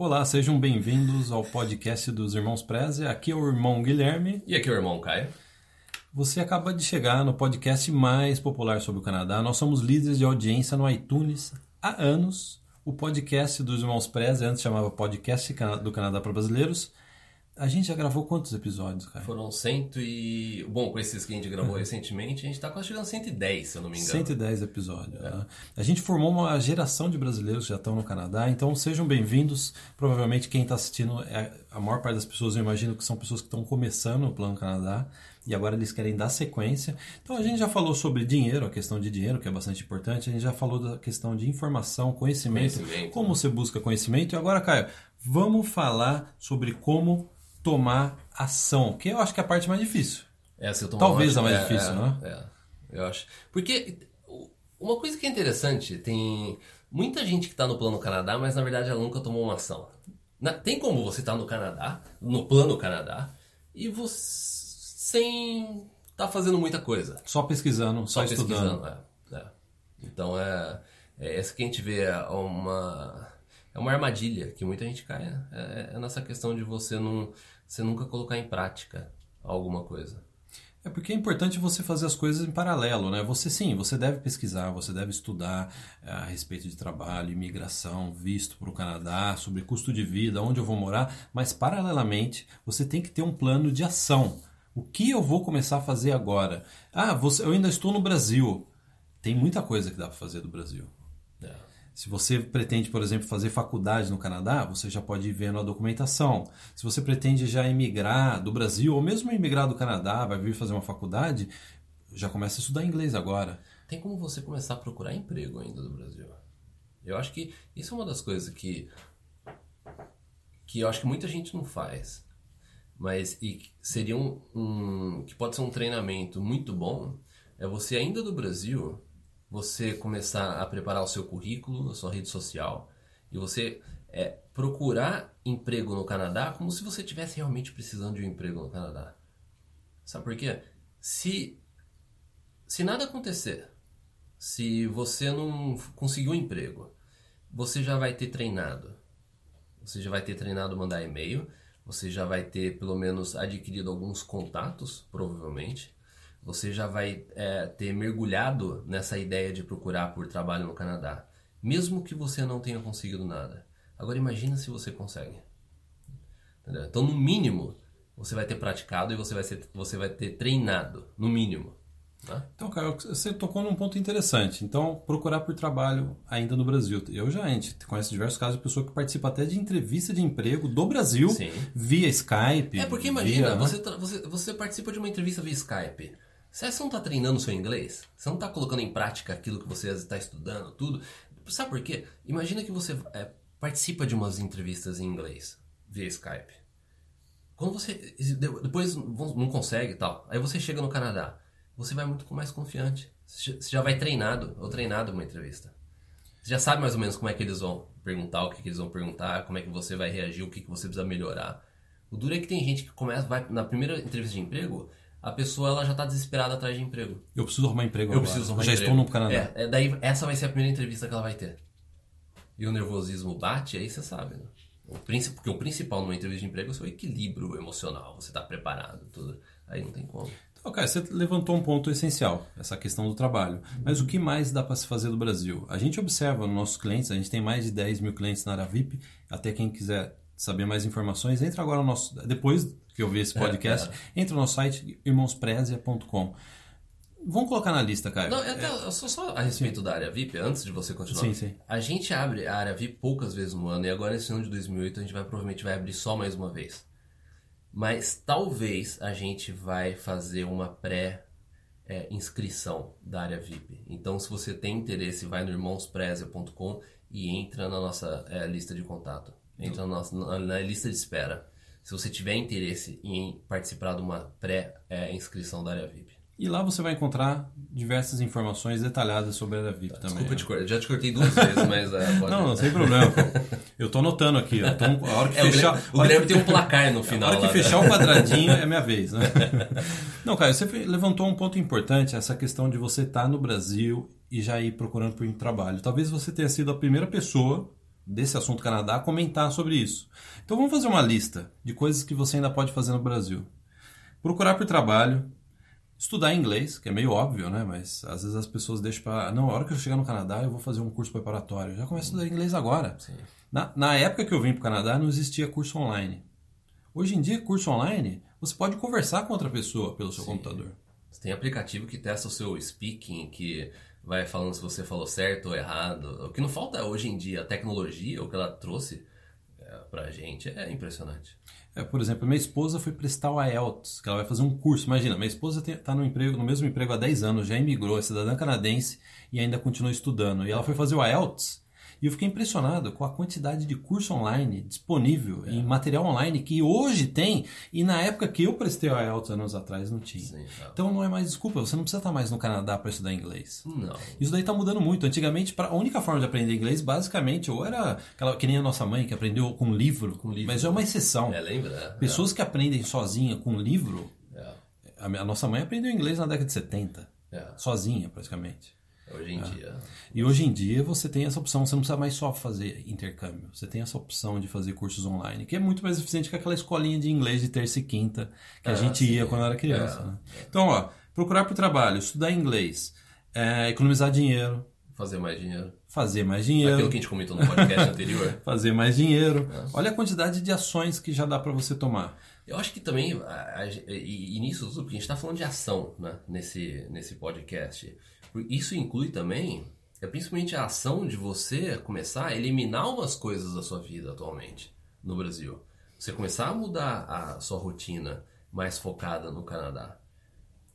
Olá, sejam bem-vindos ao podcast dos Irmãos Preze. Aqui é o irmão Guilherme. E aqui é o irmão Caio. Você acaba de chegar no podcast mais popular sobre o Canadá. Nós somos líderes de audiência no iTunes há anos. O podcast dos Irmãos Preze, antes chamava Podcast do Canadá para Brasileiros. A gente já gravou quantos episódios, cara? Foram cento e... Bom, com esses que a gente gravou uhum. recentemente, a gente está quase chegando a 110, se eu não me engano. 110 episódios. É. Né? A gente formou uma geração de brasileiros que já estão no Canadá, então sejam bem-vindos. Provavelmente quem está assistindo, é... a maior parte das pessoas eu imagino que são pessoas que estão começando o Plano Canadá e agora eles querem dar sequência. Então a gente já falou sobre dinheiro, a questão de dinheiro, que é bastante importante. A gente já falou da questão de informação, conhecimento, conhecimento como né? você busca conhecimento. E agora, Caio, vamos falar sobre como tomar ação, que eu acho que é a parte mais difícil. É, se eu tomar Talvez a mais é, difícil, é, né? É, eu acho. Porque uma coisa que é interessante, tem muita gente que está no Plano Canadá, mas na verdade ela nunca tomou uma ação. tem como você estar tá no Canadá, no Plano Canadá, e você sem estar tá fazendo muita coisa. Só pesquisando, só, só estudando. Pesquisando, é, é. Então é, é essa que a gente vê é uma é uma armadilha que muita gente cai. Né? É, é nessa questão de você não você nunca colocar em prática alguma coisa. É porque é importante você fazer as coisas em paralelo, né? Você sim, você deve pesquisar, você deve estudar é, a respeito de trabalho, imigração, visto para o Canadá, sobre custo de vida, onde eu vou morar, mas paralelamente você tem que ter um plano de ação. O que eu vou começar a fazer agora? Ah, você, eu ainda estou no Brasil. Tem muita coisa que dá para fazer do Brasil. Se você pretende, por exemplo, fazer faculdade no Canadá, você já pode ir vendo a documentação. Se você pretende já emigrar do Brasil, ou mesmo emigrar do Canadá, vai vir fazer uma faculdade, já começa a estudar inglês agora. Tem como você começar a procurar emprego ainda do Brasil. Eu acho que isso é uma das coisas que que eu acho que muita gente não faz. Mas e seria um, um que pode ser um treinamento muito bom é você ainda do Brasil você começar a preparar o seu currículo, a sua rede social, e você é, procurar emprego no Canadá como se você estivesse realmente precisando de um emprego no Canadá. Sabe por quê? Se, se nada acontecer, se você não conseguiu um emprego, você já vai ter treinado. Você já vai ter treinado mandar e-mail, você já vai ter pelo menos adquirido alguns contatos, provavelmente você já vai é, ter mergulhado nessa ideia de procurar por trabalho no Canadá, mesmo que você não tenha conseguido nada. Agora imagina se você consegue. Entendeu? Então, no mínimo, você vai ter praticado e você vai, ser, você vai ter treinado, no mínimo. Né? Então, cara, você tocou num ponto interessante. Então, procurar por trabalho ainda no Brasil. Eu já, a gente conhece diversos casos de pessoa que participa até de entrevista de emprego do Brasil Sim. via Skype. É porque imagina, via, né? você, você, você participa de uma entrevista via Skype. Você não está treinando seu inglês? Você não está colocando em prática aquilo que você está estudando, tudo? Sabe por quê? Imagina que você é, participa de umas entrevistas em inglês via Skype. Quando você depois não consegue e tal, aí você chega no Canadá, você vai muito mais confiante. Você já vai treinado ou treinado uma entrevista. Você já sabe mais ou menos como é que eles vão perguntar, o que, que eles vão perguntar, como é que você vai reagir, o que, que você precisa melhorar. O duro é que tem gente que começa, vai na primeira entrevista de emprego, a pessoa ela já está desesperada atrás de emprego. Eu preciso arrumar emprego Eu agora. preciso arrumar já emprego. estou no Canadá. É, é, daí essa vai ser a primeira entrevista que ela vai ter. E o nervosismo bate, aí você sabe, né? O porque o principal numa entrevista de emprego é o seu equilíbrio emocional. Você está preparado, tudo. Aí não tem como. Então, cara, você levantou um ponto essencial, essa questão do trabalho. Mas o que mais dá para se fazer do Brasil? A gente observa nos nossos clientes, a gente tem mais de 10 mil clientes na área VIP. Até quem quiser saber mais informações, entra agora no nosso. Depois que ouvir esse é, podcast, é, é. entra no nosso site irmãosprezia.com. Vamos colocar na lista, cara. Não, até, é. só, só a respeito sim. da área VIP, antes de você continuar. Sim, sim. A gente abre a área VIP poucas vezes no ano e agora nesse ano de 2008 a gente vai provavelmente vai abrir só mais uma vez. Mas talvez a gente vai fazer uma pré é, inscrição da área VIP. Então, se você tem interesse, vai no irmãosprezia.com e entra na nossa é, lista de contato. Entra na, nossa, na, na lista de espera se você tiver interesse em participar de uma pré-inscrição da área VIP. E lá você vai encontrar diversas informações detalhadas sobre a área VIP Desculpa também. Desculpa te cortar, já te cortei duas vezes, mas... Uh, pode... Não, não, sem problema. Eu tô anotando aqui. Tô, a hora que é, fechar, o Guilherme tem um placar no final. A hora que lá, fechar né? o quadradinho é minha vez. Né? Não, cara, você levantou um ponto importante, essa questão de você estar tá no Brasil e já ir procurando por um trabalho. Talvez você tenha sido a primeira pessoa desse assunto Canadá comentar sobre isso. Então vamos fazer uma lista de coisas que você ainda pode fazer no Brasil. Procurar por trabalho, estudar inglês, que é meio óbvio, né? Mas às vezes as pessoas deixam para. Não, a hora que eu chegar no Canadá eu vou fazer um curso preparatório. Já começo a estudar inglês agora. Na, na época que eu vim para o Canadá não existia curso online. Hoje em dia, curso online, você pode conversar com outra pessoa pelo seu Sim. computador. Você tem aplicativo que testa o seu speaking, que vai falando se você falou certo ou errado. O que não falta hoje em dia, a tecnologia, o que ela trouxe é, pra gente é impressionante. É, por exemplo, minha esposa foi prestar o IELTS, que ela vai fazer um curso. Imagina, minha esposa está no, emprego, no mesmo emprego há 10 anos, já emigrou, é cidadã canadense e ainda continua estudando. E ela foi fazer o IELTS e eu fiquei impressionado com a quantidade de curso online disponível é. em material online que hoje tem e na época que eu prestei o IELTS anos atrás não tinha. Sim, então não é mais desculpa, você não precisa estar mais no Canadá para estudar inglês. Não. Isso daí está mudando muito. Antigamente, pra, a única forma de aprender inglês, basicamente, ou era aquela, que nem a nossa mãe que aprendeu com livro, com livro. mas é uma exceção. É, lembra? É. Pessoas que aprendem sozinha com livro. É. A, a nossa mãe aprendeu inglês na década de 70. É. Sozinha, praticamente. Hoje em é. dia. E hoje em dia você tem essa opção, você não precisa mais só fazer intercâmbio, você tem essa opção de fazer cursos online, que é muito mais eficiente que aquela escolinha de inglês de terça e quinta que a é, gente sim. ia quando era criança. É, né? Então, ó, procurar por trabalho, estudar inglês, é, economizar dinheiro. Fazer mais dinheiro. Fazer mais dinheiro. Aquilo que a gente comentou no podcast anterior. Fazer mais dinheiro. É. Olha a quantidade de ações que já dá para você tomar. Eu acho que também, e, e nisso tudo, porque a gente está falando de ação né, nesse, nesse podcast. Isso inclui também, é principalmente a ação de você começar a eliminar umas coisas da sua vida atualmente no Brasil. Você começar a mudar a sua rotina mais focada no Canadá.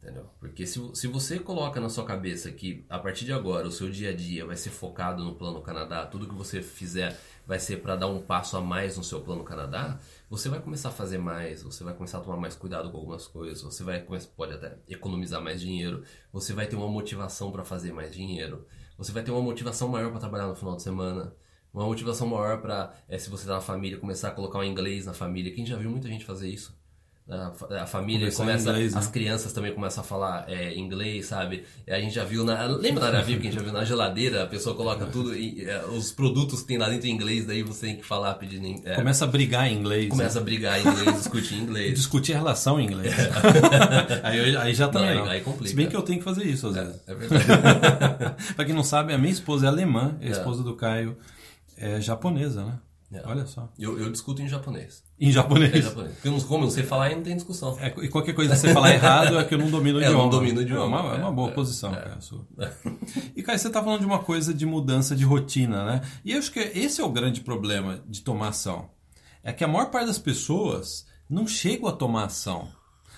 Entendeu? Porque se, se você coloca na sua cabeça que a partir de agora o seu dia a dia vai ser focado no plano Canadá, tudo que você fizer vai ser para dar um passo a mais no seu plano Canadá, você vai começar a fazer mais, você vai começar a tomar mais cuidado com algumas coisas, você vai pode até economizar mais dinheiro, você vai ter uma motivação para fazer mais dinheiro, você vai ter uma motivação maior para trabalhar no final de semana, uma motivação maior para, é, se você tá na família, começar a colocar o inglês na família. Quem já viu muita gente fazer isso? A, a família começa, inglês, né? as crianças também começam a falar é, inglês, sabe? A gente já viu na. Lembra na Viva que a gente já viu na geladeira? A pessoa coloca tudo e é, os produtos que tem lá dentro em inglês, daí você tem que falar pedindo. É, começa a brigar em inglês. Começa né? a brigar em inglês, discutir em inglês. discutir a relação em inglês. aí, aí já também. Não, aí, aí, complica. Se bem que eu tenho que fazer isso às é, vezes. É, verdade. pra quem não sabe, a minha esposa é alemã, a esposa do Caio é japonesa, né? É. Olha só. Eu, eu, discuto em japonês. Em japonês? É, japonês. Porque como eu não sei falar, aí não tem discussão. É, e qualquer coisa que você falar errado é que eu não domino o é, idioma. Eu não domino o idioma. É uma, é uma boa é, posição, é. cara. E, Caio, você está falando de uma coisa de mudança de rotina, né? E eu acho que esse é o grande problema de tomar ação. É que a maior parte das pessoas não chegam a tomar ação.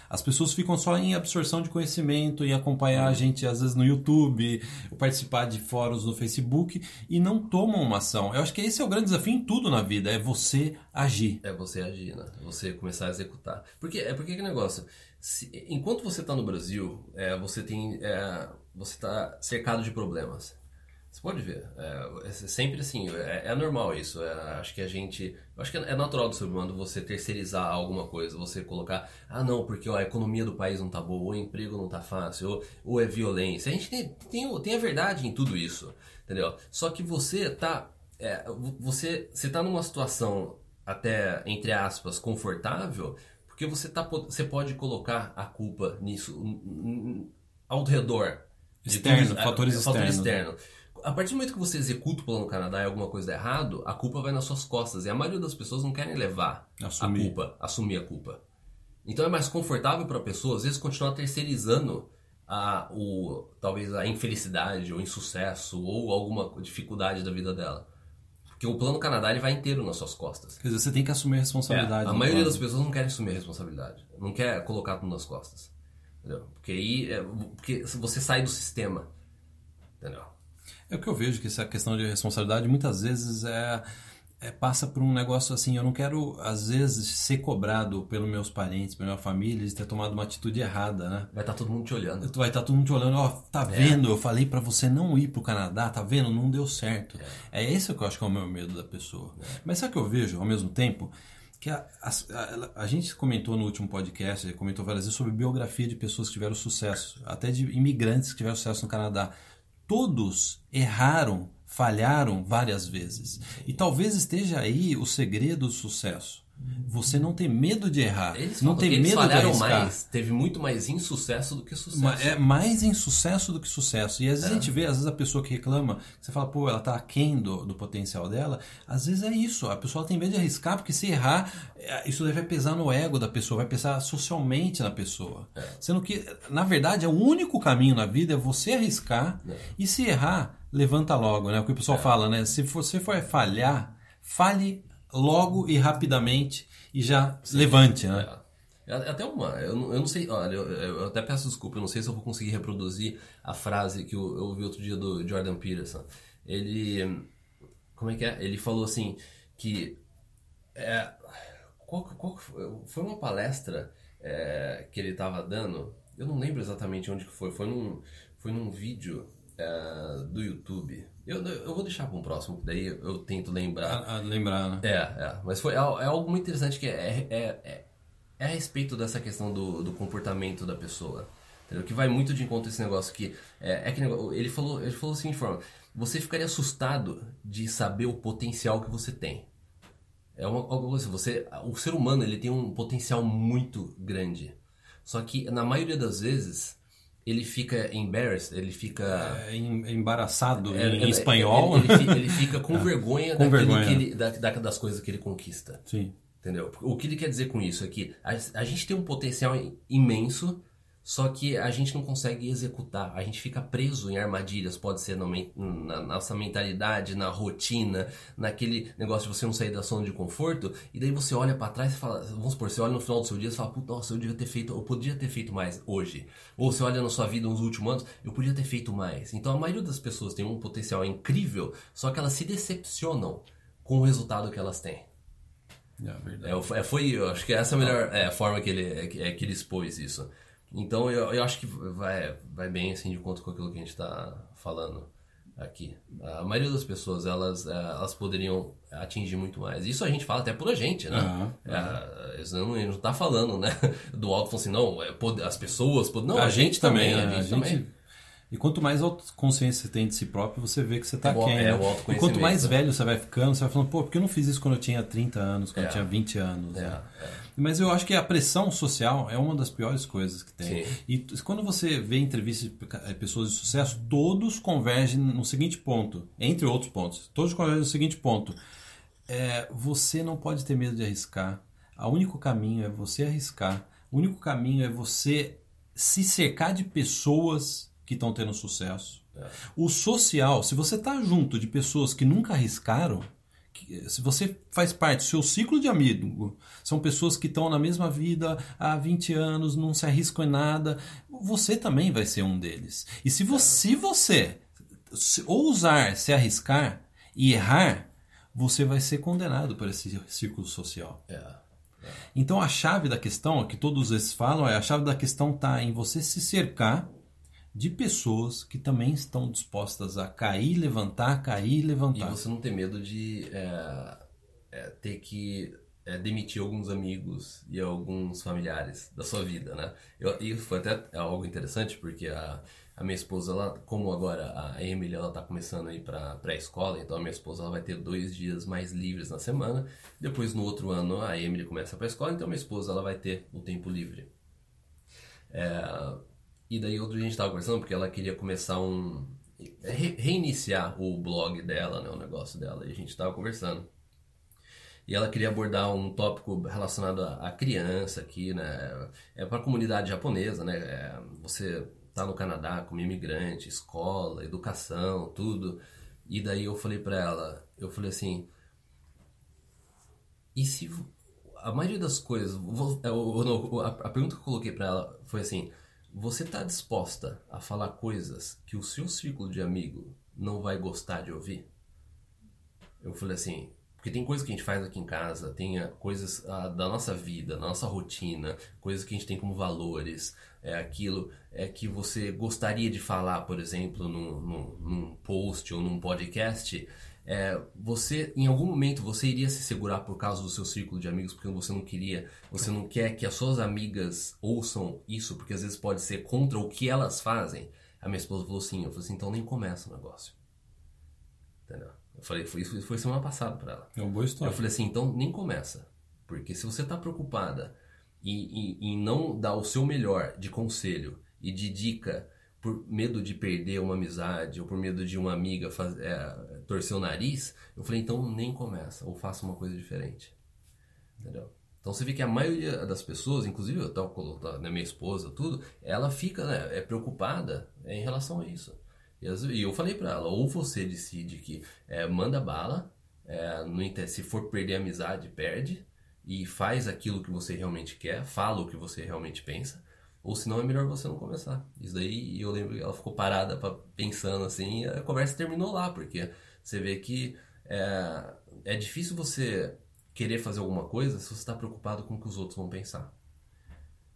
As pessoas ficam só em absorção de conhecimento, em acompanhar a gente às vezes no YouTube, participar de fóruns no Facebook e não tomam uma ação. Eu acho que esse é o grande desafio em tudo na vida, é você agir. É você agir, né? Você começar a executar. Porque é porque que negócio. Se, enquanto você está no Brasil, é, você tem, é, você está cercado de problemas. Você pode ver. É, é sempre assim, é, é normal isso. É, acho que a gente. Acho que é natural do ser humano você terceirizar alguma coisa, você colocar, ah não, porque ó, a economia do país não tá boa, ou o emprego não tá fácil, ou, ou é violência. A gente tem, tem, tem a verdade em tudo isso, entendeu? Só que você tá. É, você, você tá numa situação até, entre aspas, confortável, porque você, tá, você pode colocar a culpa nisso ao redor. Externo, tudo, fatores, é, externos. externo a partir do momento que você executa o plano Canadá e alguma coisa dá errado, a culpa vai nas suas costas. E a maioria das pessoas não querem levar assumir. a culpa, assumir a culpa. Então é mais confortável para a pessoa, às vezes, continuar terceirizando a, o, talvez a infelicidade, ou insucesso, ou alguma dificuldade da vida dela. Porque o plano Canadá ele vai inteiro nas suas costas. Quer dizer, você tem que assumir a responsabilidade. É, a maioria plano. das pessoas não quer assumir a responsabilidade. Não quer colocar tudo nas costas. Entendeu? Porque aí é, porque você sai do sistema. Entendeu? É o que eu vejo que essa questão de responsabilidade muitas vezes é, é, passa por um negócio assim, eu não quero às vezes ser cobrado pelos meus parentes, pela minha família, de ter tomado uma atitude errada, né? Vai estar tá todo mundo te olhando. Vai estar tá todo mundo te olhando, ó, oh, tá é. vendo? Eu falei para você não ir pro Canadá, tá vendo? Não deu certo. É, é esse que eu acho que é o meu medo da pessoa. É. Mas sabe o que eu vejo ao mesmo tempo? que a, a, a, a, gente comentou no último podcast, comentou várias vezes sobre biografia de pessoas que tiveram sucesso, até de imigrantes que tiveram sucesso no Canadá todos erraram falharam várias vezes. E talvez esteja aí o segredo do sucesso. Você não tem medo de errar. Eles não tem medo de falharam arriscar. mais. Teve muito mais insucesso do que sucesso. É mais insucesso do que sucesso. E às vezes a gente vê, às vezes a pessoa que reclama, você fala, pô, ela tá aquém do, do potencial dela. Às vezes é isso. A pessoa tem medo de arriscar, porque se errar, é, isso vai pesar no ego da pessoa, vai pesar socialmente na pessoa. Sendo que, na verdade, é o único caminho na vida é você arriscar e se errar, levanta logo, né? O que o pessoal fala, né? Se você for falhar, fale logo e rapidamente e já levante, né? É. É Até uma, eu não, eu não sei, olha, eu, eu até peço desculpa, eu não sei se eu vou conseguir reproduzir a frase que eu, eu ouvi outro dia do Jordan Peterson. Ele, como é que é? Ele falou assim que é, qual, qual foi uma palestra é, que ele estava dando, eu não lembro exatamente onde que foi, foi num, foi num vídeo é, do YouTube. Eu, eu vou deixar para um próximo, daí eu tento lembrar. A- a lembrar, né? É, é. Mas foi al- é algo muito interessante que é, é, é, é a respeito dessa questão do, do comportamento da pessoa. Entendeu? Que vai muito de encontro esse negócio que. É, é que ele falou, ele falou assim de forma. Você ficaria assustado de saber o potencial que você tem. É uma assim, você, o ser humano ele tem um potencial muito grande. Só que na maioria das vezes ele fica embarrassed, ele fica É em- embaraçado é, em é, espanhol. Ele, ele ele fica com vergonha, Com vergonha. Que ele, da- das coisas que ele conquista. Sim. Entendeu? O que ele quer dizer com isso é que a, a gente tem um potencial imenso, só que a gente não consegue executar. A gente fica preso em armadilhas, pode ser men- na nossa mentalidade, na rotina, naquele negócio de você não sair da zona de conforto, e daí você olha pra trás e fala, vamos supor, você olha no final do seu dia e fala, "Puta, nossa, eu devia ter feito, eu podia ter feito mais hoje. Ou você olha na sua vida nos últimos anos, eu podia ter feito mais. Então a maioria das pessoas tem um potencial incrível, só que elas se decepcionam com o resultado que elas têm. É verdade. É, foi- é, acho que essa é a melhor é, forma que ele, é, que- é que ele expôs isso. Então eu, eu acho que vai, vai bem assim de conta com aquilo que a gente está falando aqui. A maioria das pessoas, elas, é, elas poderiam atingir muito mais. Isso a gente fala até por a gente, né? Aham, É, isso não, a gente não tá falando, né? Do alto falando assim, não, é, as pessoas. Não, a, gente também, a né? gente também. E quanto mais autoconsciência você tem de si próprio, você vê que você tá É o- quem. é né? o E quanto mais né? velho você vai ficando, você vai falando, pô, por que eu não fiz isso quando eu tinha 30 anos, quando É. eu tinha 20 anos? É, né? é. Mas eu acho que a pressão social é uma das piores coisas que tem. Sim. E quando você vê entrevistas de pe- pessoas de sucesso, todos convergem no seguinte ponto, entre outros pontos, todos convergem no seguinte ponto. É, você não pode ter medo de arriscar. O único caminho é você arriscar. O único caminho é você se cercar de pessoas que estão tendo sucesso. O social, se você está junto de pessoas que nunca arriscaram, que- se você faz parte do seu ciclo de amigo, são pessoas que estão na mesma vida há 20 anos, não se arriscam em nada, você também vai ser um deles. E se você, se você se- ousar se arriscar e errar, você vai ser condenado por esse círculo social. É. Então a chave da questão, que todos esses falam, é a chave da questão está em você se cercar de pessoas que também estão dispostas a cair, levantar, cair, E levantar. você não ter medo de é, é, ter que é, demitir alguns amigos e alguns familiares da sua vida, né? Eu, e foi até algo interessante porque a, a minha esposa, ela, como agora a Emily ela tá começando a ir para pré-escola, então a minha esposa ela vai ter dois dias mais livres na semana. Depois no outro ano a Emily começa para escola, então a minha esposa ela vai ter o tempo livre. É, e daí outro dia a gente tava conversando porque ela queria começar um. re- reiniciar o blog dela, né? O negócio dela. E a gente tava conversando. E ela queria abordar um tópico relacionado à criança aqui, né? É para comunidade japonesa, né? É, você tá no Canadá como imigrante, escola, educação, tudo. E daí eu falei pra ela, eu falei assim, e se a maioria das coisas, é, a, pergunta que eu coloquei pra ela foi assim: você tá disposta a falar coisas que o seu círculo de amigo não vai gostar de ouvir? Eu falei assim, porque tem coisas que a gente faz aqui em casa, tem ah, coisas ah, da nossa vida, da nossa rotina, coisas que a gente tem como valores, é aquilo é que você gostaria de falar, por exemplo, num, num, num post ou num podcast. É, você, em algum momento, você iria se segurar por causa do seu círculo de amigos, porque você não queria, você não quer que as suas amigas ouçam isso, porque às vezes pode ser contra o que elas fazem. A minha esposa falou assim, eu falei assim, então nem começa o negócio. Entendeu? Eu falei, foi, isso foi semana passada pra ela. É uma boa história. Eu falei assim, então nem começa. Porque se você tá preocupada em, em, em não dar o seu melhor de conselho e de dica por medo de perder uma amizade ou por medo de uma amiga faz, é, torcer o nariz, eu falei, então nem começa, ou faça uma coisa diferente. Entendeu? Então você vê que a maioria das pessoas, inclusive eu tava né, minha esposa, tudo, ela fica né, é preocupada em relação a isso. E eu falei para ela, ou você decide que é, manda bala, é, no, se for perder a amizade, perde, e faz aquilo que você realmente quer, fala o que você realmente pensa, ou senão é melhor você não começar. Isso daí eu lembro que ela ficou parada pra, pensando assim, e a conversa terminou lá, porque você vê que é, é difícil você querer fazer alguma coisa se você está preocupado com o que os outros vão pensar.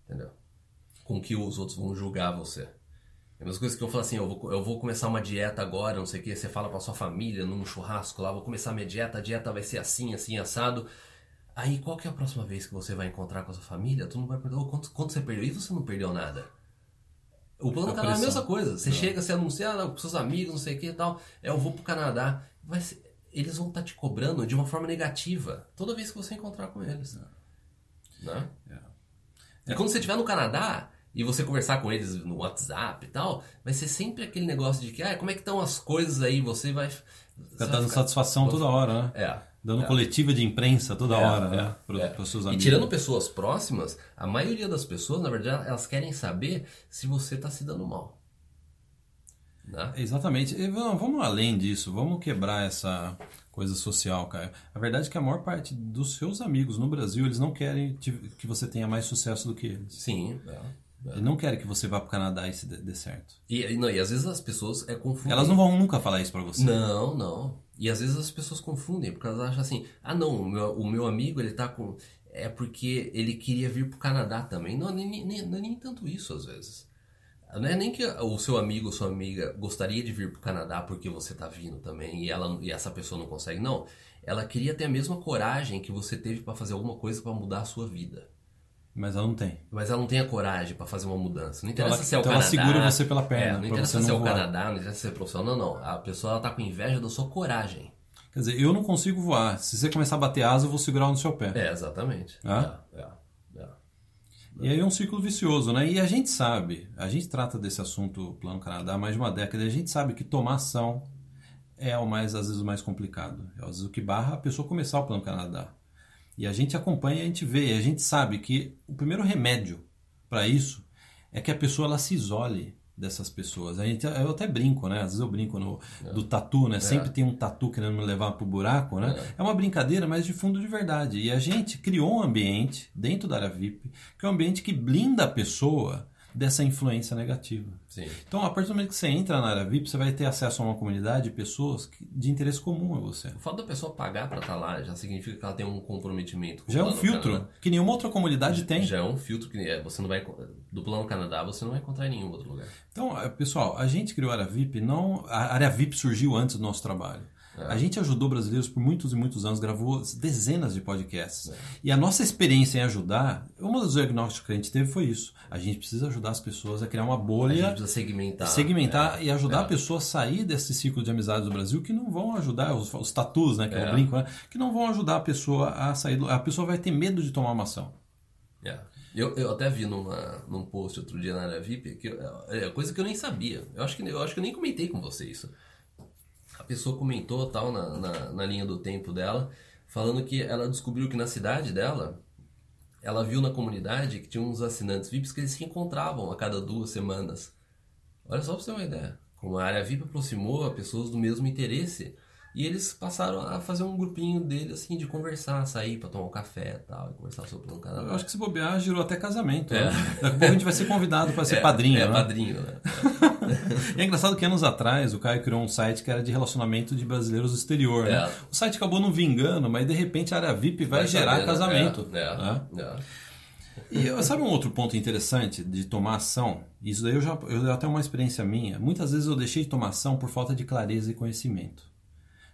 Entendeu? Com o que os outros vão julgar você. É umas coisas que eu falo assim, eu vou, eu vou começar uma dieta agora, não sei o que, você fala pra sua família num churrasco lá, vou começar minha dieta, a dieta vai ser assim, assim, assado. Aí qual que é a próxima vez que você vai encontrar com a sua família? Tu não vai perder. Oh, quanto, quanto você perdeu? E você não perdeu nada. O plano do Canadá é a mesma coisa. Você não. chega, você anuncia ah, com seus amigos, não sei o que e tal. É, eu vou pro Canadá. Eles vão estar tá te cobrando de uma forma negativa toda vez que você encontrar com eles. Né? É. E quando você estiver no Canadá e você conversar com eles no WhatsApp e tal, vai ser sempre aquele negócio de que, ah, como é que estão as coisas aí? Você vai. Você tá dando ficar... satisfação toda hora, né? É. Dando é. coletiva de imprensa toda é, hora, né? Para é. os seus amigos. E tirando pessoas próximas, a maioria das pessoas, na verdade, elas querem saber se você está se dando mal. Né? Exatamente. E vamos além disso, vamos quebrar essa coisa social, cara. A verdade é que a maior parte dos seus amigos no Brasil, eles não querem que você tenha mais sucesso do que eles. Sim, é. É. Eles não querem que você vá pro Canadá e se dê, certo. E, não, e às vezes as pessoas é confundem. Elas não vão nunca falar isso para você. Não, não. E às vezes as pessoas confundem, porque elas acham assim, ah não, o meu, o meu amigo ele tá com. É porque ele queria vir pro Canadá também. Não, nem, nem, nem, nem tanto isso às vezes. Não é nem que o seu amigo ou sua amiga gostaria de vir pro Canadá porque você tá vindo também e, ela, e essa pessoa não consegue. Não. Ela queria ter a mesma coragem que você teve para fazer alguma coisa para mudar a sua vida. Mas ela não tem. Mas ela não tem a coragem para fazer uma mudança. Não interessa ela, se é o então Canadá. ela segura você pela perna. É, não interessa se é o Canadá, não interessa se é profissional. Não, não. A pessoa ela tá com inveja da sua coragem. Quer dizer, eu não consigo voar. Se você começar a bater asa, eu vou segurar no seu pé. É, exatamente. Ah? É, é. E aí é um ciclo vicioso, né? E a gente sabe, a gente trata desse assunto Plano Canadá há mais de uma década, e a gente sabe que tomar ação é o mais, às vezes, o mais complicado. É às vezes o que barra a pessoa começar o Plano Canadá. E a gente acompanha, a gente vê, a gente sabe que o primeiro remédio para isso é que a pessoa ela se isole dessas pessoas. A gente, eu até brinco, né? Às vezes eu brinco no, é. do tatu, né? É. Sempre tem um tatu querendo me levar pro buraco, né? É. é. uma brincadeira, mas de fundo de verdade. E a gente criou um ambiente dentro da área VIP, que é um ambiente que blinda a pessoa dessa influência negativa. Sim. Então, a partir do momento que você entra na área VIP, você vai ter acesso a uma comunidade de pessoas de interesse comum a você. O fato da pessoa pagar para estar tá lá já significa que ela tem um comprometimento. Com já é um filtro Canadá. que nenhuma outra comunidade tem. Já é um filtro que é, você não vai do plano Canadá você não vai encontrar em nenhum outro lugar. Então, é, pessoal, a gente criou a área VIP, não a área VIP surgiu antes do nosso trabalho. A gente ajudou brasileiros por muitos e muitos anos, gravou dezenas de podcasts. É. E a nossa experiência em ajudar, uma dos diagnósticos que a gente teve foi isso. A gente precisa ajudar as pessoas a criar uma bolha. A gente precisa segmentar. Segmentar é. e ajudar é. a pessoa a sair desse ciclo de amizades do Brasil que não vão ajudar, os, os tatus, né, que é. eu brinco, né, que não vão ajudar a pessoa a sair. Do, a pessoa vai ter medo de tomar uma ação. É. Eu, eu até vi numa, num post outro dia na área VIP, que é coisa que eu nem sabia. Eu acho que, eu acho que eu nem comentei com você isso pessoa comentou tal na, na, na linha do tempo dela, falando que ela descobriu que na cidade dela, ela viu na comunidade que tinha uns assinantes VIPs que eles se encontravam a cada duas semanas. Olha só pra você ter uma ideia. Como a área VIP aproximou a pessoas do mesmo interesse, e eles passaram a fazer um grupinho dele, assim, de conversar, sair para tomar um café e tal, e conversar sobre o Canadá. Eu acho que se bobear, girou até casamento. É. Né? Daqui a pouco a gente vai ser convidado para ser é, padrinho. É, né? padrinho, né? e é engraçado que anos atrás o Caio criou um site que era de relacionamento de brasileiros do exterior. Né? É. O site acabou não vingando, mas de repente a área VIP vai, vai gerar saber, né? casamento. É, né? É. E sabe um outro ponto interessante de tomar ação? Isso daí eu já, eu já tenho uma experiência minha. Muitas vezes eu deixei de tomar ação por falta de clareza e conhecimento.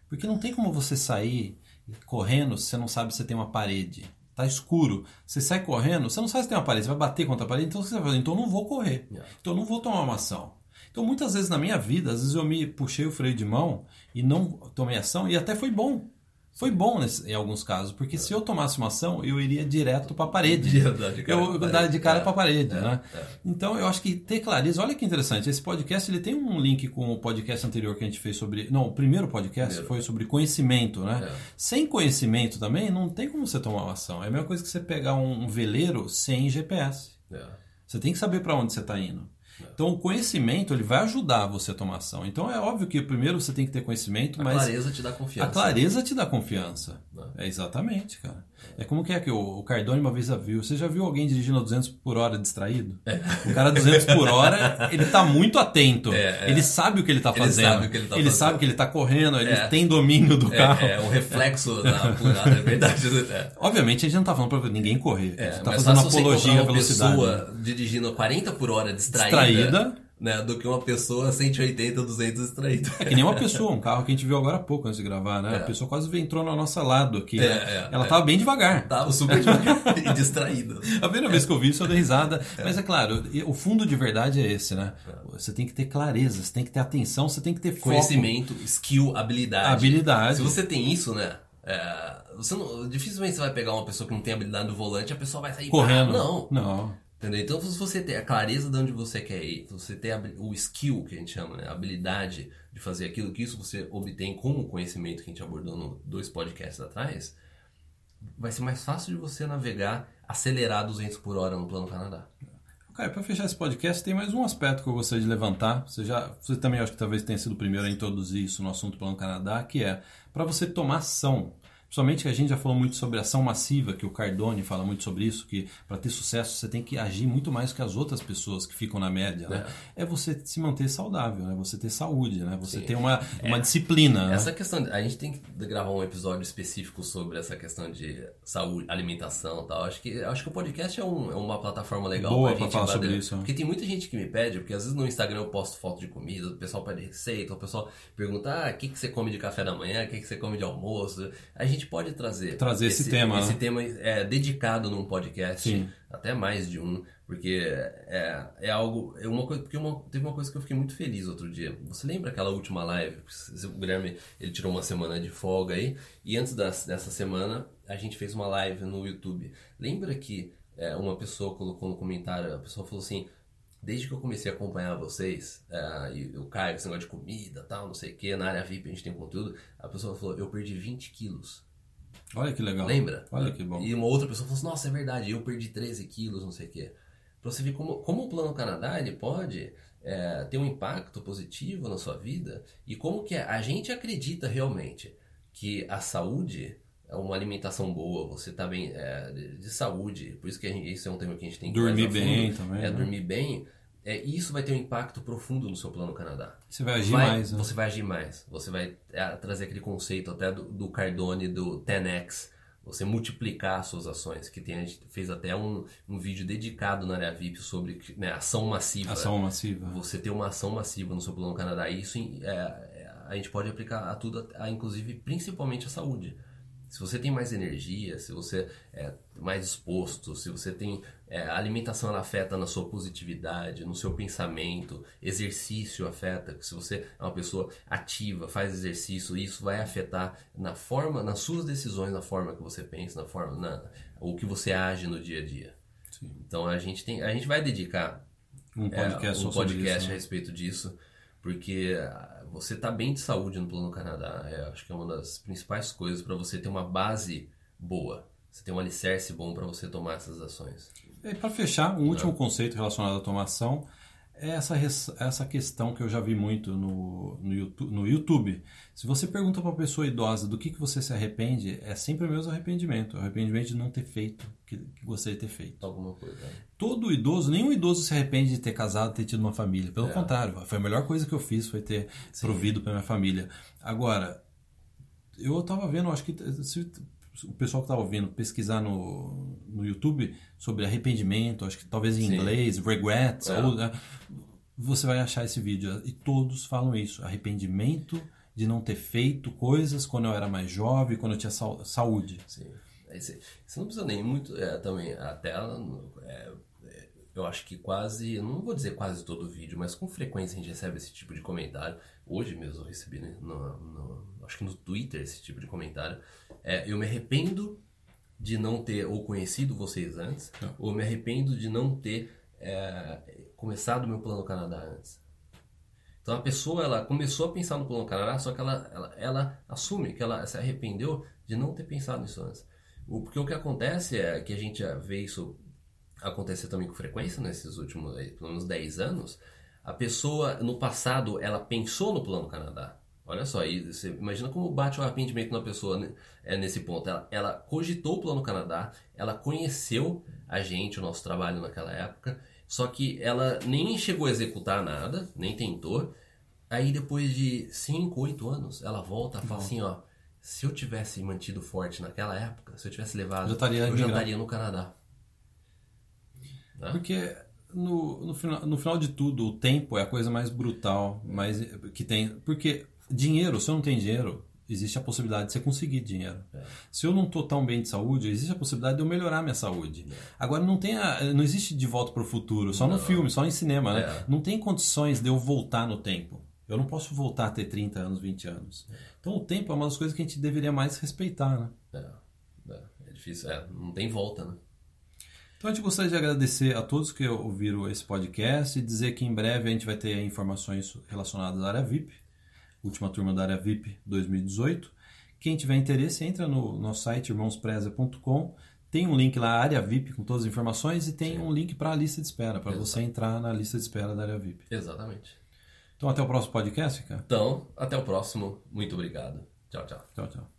Porque não tem como você sair correndo se você não sabe se tem uma parede. Tá escuro. Você sai correndo, você não sabe se tem uma parede, você vai bater contra a parede, então você vai fazer, então eu não vou correr. Yeah. Então eu não vou tomar uma ação. Então, muitas vezes na minha vida, às vezes eu me puxei o freio de mão e não tomei ação, e até foi bom. Foi bom nesse, em alguns casos, porque se eu tomasse uma ação, eu iria direto para a parede. Ia dar de cara eu parede. de cara É, para a parede, é, né? é. Então eu acho que ter clareza, olha que interessante, esse podcast ele tem um link com o podcast anterior que a gente fez sobre, não, o primeiro podcast Primeiro. foi sobre conhecimento, né? É. Sem conhecimento também não tem como você tomar uma ação. É a mesma coisa que você pegar um, um veleiro sem GPS. É. Você tem que saber para onde você está indo. Então o conhecimento ele vai ajudar você a tomar ação. Então é óbvio que primeiro você tem que ter conhecimento, A mas clareza te dá confiança. a clareza te dá confiança. Né? É exatamente, cara. É como que é que o, o Cardone uma vez já viu. Você já viu alguém dirigindo a 200 por hora distraído? O cara a 200 por hora, ele tá muito atento. É, é. Ele sabe o que ele tá Ele fazendo. sabe o que ele tá Ele sabe que ele tá correndo, ele É. tem domínio do carro. É, é um reflexo da apurada, é verdade. É. Obviamente a gente não tá falando pra ninguém correr. a É, gente tá fazendo apologia à uma velocidade. pessoa dirigindo a 40 por hora distraída, Distraída. Né, do que uma pessoa 180, 200 distraída. É que nem uma pessoa, um carro que a gente viu agora há pouco antes de gravar, né? É. A pessoa quase entrou no nosso lado aqui. É, né? é, Ela é. tava bem devagar. Tava super devagar e distraída. A primeira vez que eu vi isso, eu dei risada. Mas é claro, o fundo de verdade é esse, né? Você tem que ter clareza, você tem que ter atenção, você tem que ter foco. Conhecimento, skill, habilidade. Habilidade. Se você tem isso, né? é, você não, dificilmente você vai pegar uma pessoa que não tem habilidade no volante e a pessoa vai sair Correndo. pá, Não. Não. Entendeu? Então, se você tem a clareza de onde você quer ir, se você tem o skill que a gente chama, né? a habilidade de fazer aquilo, que isso você obtém com o conhecimento que a gente abordou no dois podcasts atrás, vai ser mais fácil de você navegar, acelerar 200 por hora no Plano Canadá. Cara, para fechar esse podcast, tem mais um aspecto que eu gostaria de levantar. Você já, você também acho que talvez tenha sido o primeiro a introduzir isso no assunto Plano Canadá, que é para você tomar ação. Principalmente que a gente já falou muito sobre ação massiva, que o Cardone fala muito sobre isso, que para ter sucesso você tem que agir muito mais que as outras pessoas que ficam na média, né? É você se manter saudável, né? Você ter saúde, né? Você Sim. ter uma, uma disciplina, né? Essa questão, de- a gente tem que gravar um episódio específico sobre essa questão de saúde, alimentação e tal. Acho que, acho que o podcast é, um- é uma plataforma legal Boa pra pra gente falar sobre isso, né? Porque tem muita gente que me pede, porque às vezes no Instagram eu posto foto de comida, o pessoal pede receita, o pessoal pergunta, ah, o que, que você come de café da manhã, o que, que você come de almoço. A gente pode trazer, Trazer esse tema, Esse né? tema é dedicado num podcast, Sim. até mais de um, porque é, é algo. É uma coisa, porque uma, teve uma coisa que eu fiquei muito feliz outro dia. Você lembra aquela última live? O Guilherme ele tirou uma semana de folga aí, e antes das- dessa semana a gente fez uma live no YouTube. Lembra que é, uma pessoa colocou no comentário, a pessoa falou assim. Desde que eu comecei a acompanhar vocês, é, e o Caio, esse negócio de comida tal, não sei o que, na área VIP a gente tem conteúdo, a pessoa falou, eu perdi 20 quilos. Olha que legal. Lembra? Olha que bom. E uma outra pessoa falou assim, nossa, é verdade, eu perdi 13 quilos, não sei o quê. Pra você ver como, como o Plano Canadá, ele pode é, ter um impacto positivo na sua vida e como que a gente acredita realmente que a saúde é uma alimentação boa, você tá bem é, de, de saúde, por isso que gente, esse é um tema que a gente tem que Dormir bem também, É, né? dormir bem. É, isso vai ter um impacto profundo no seu Plano Canadá Você vai agir vai- mais, né? Você vai agir mais. Você vai é, trazer aquele conceito até do, do Cardone, do 10x. Você multiplicar as suas ações. Que tem, a gente fez até um, um vídeo dedicado na área VIP sobre né, ação massiva. Ação massiva. Você ter uma ação massiva no seu plano Canadá. Isso é, é, a gente pode aplicar a tudo, a, inclusive principalmente a saúde. Se você tem mais energia, se você é mais exposto, se você tem. é, a alimentação ela afeta na sua positividade, no seu pensamento, exercício afeta. Se você é uma pessoa ativa, faz exercício, isso vai afetar na forma, nas suas decisões, na forma que você pensa, na forma, na, o que você age no dia a dia. Sim. Então a gente tem, a gente vai dedicar Um podcast, é, um podcast isso, a né? respeito disso, porque você tá bem de saúde no Plano Canadá. É, acho que é uma das principais coisas para você ter uma base boa. Você tem um alicerce bom para você tomar essas ações. E para fechar, um último conceito relacionado à automação é essa, res- essa questão que eu já vi muito no, no, YouTube, no YouTube. Se você pergunta para uma pessoa idosa do que, que você se arrepende, é sempre o mesmo arrependimento. O arrependimento de não ter feito o que, que gostaria de ter feito. Alguma coisa. né? Todo idoso, nenhum idoso se arrepende de ter casado, ter tido uma família. É. Pelo contrário, foi a melhor coisa que eu fiz, foi ter provido para minha família. Agora, eu estava vendo, acho que se o pessoal que está ouvindo pesquisar no, no YouTube sobre arrependimento, acho que talvez em Sim. inglês, regrets, É. ou, né, você vai achar esse vídeo. E todos falam isso: arrependimento de não ter feito coisas quando eu era mais jovem, quando eu tinha saúde. Sim. Aí você, não precisa nem muito. É, também, até. É, é, eu acho que quase, não vou dizer quase todo vídeo, mas com frequência a gente recebe esse tipo de comentário. Hoje mesmo eu recebi, né, no, no, acho que no Twitter, esse tipo de comentário. É, eu me arrependo de não ter ou conhecido vocês antes, é. ou me arrependo de não ter é, começado meu plano Canadá antes. Então a pessoa ela começou a pensar no plano Canadá, só que ela, ela, ela assume que ela se arrependeu de não ter pensado nisso antes. O, porque o que acontece é que a gente vê isso acontecer também com frequência nesses últimos, pelo menos 10 anos. A pessoa, no passado, ela pensou no plano Canadá. Olha só, você imagina como bate o arrependimento na pessoa né, é nesse ponto. Ela, ela cogitou o plano Canadá, ela conheceu a gente, o nosso trabalho naquela época, só que ela nem chegou a executar nada, nem tentou. Aí depois de 5, 8 anos, ela volta e fala assim, ó, se eu tivesse mantido forte naquela época, se eu tivesse levado, eu, estaria no Canadá. Né? Porque no, no, final, no final de tudo, o tempo é a coisa mais brutal mais, que tem. Porque dinheiro, se eu não tenho dinheiro, existe a possibilidade de você conseguir dinheiro. É. Se eu não estou tão bem de saúde, existe a possibilidade de eu melhorar minha saúde. É. Agora não tem a, não existe de volta para o futuro, só não. no filme, só em cinema, né? É. Não tem condições de eu voltar no tempo. Eu não posso voltar a ter 30 anos, 20 anos. É. Então o tempo é uma das coisas que a gente deveria mais respeitar, né? É, é, é difícil, não tem volta, né? Então a gente gostaria de agradecer a todos que ouviram esse podcast e dizer que em breve a gente vai ter informações relacionadas à área VIP, última turma da área VIP 2018. Quem tiver interesse, entra no nosso site irmãospreza.com. Tem um link lá, área VIP, com todas as informações, e tem Sim. um link para a lista de espera, para você entrar na lista de espera da área VIP. Exatamente. Então até o próximo podcast, cara. Então, até o próximo. Muito obrigado. Tchau, tchau. Tchau, tchau.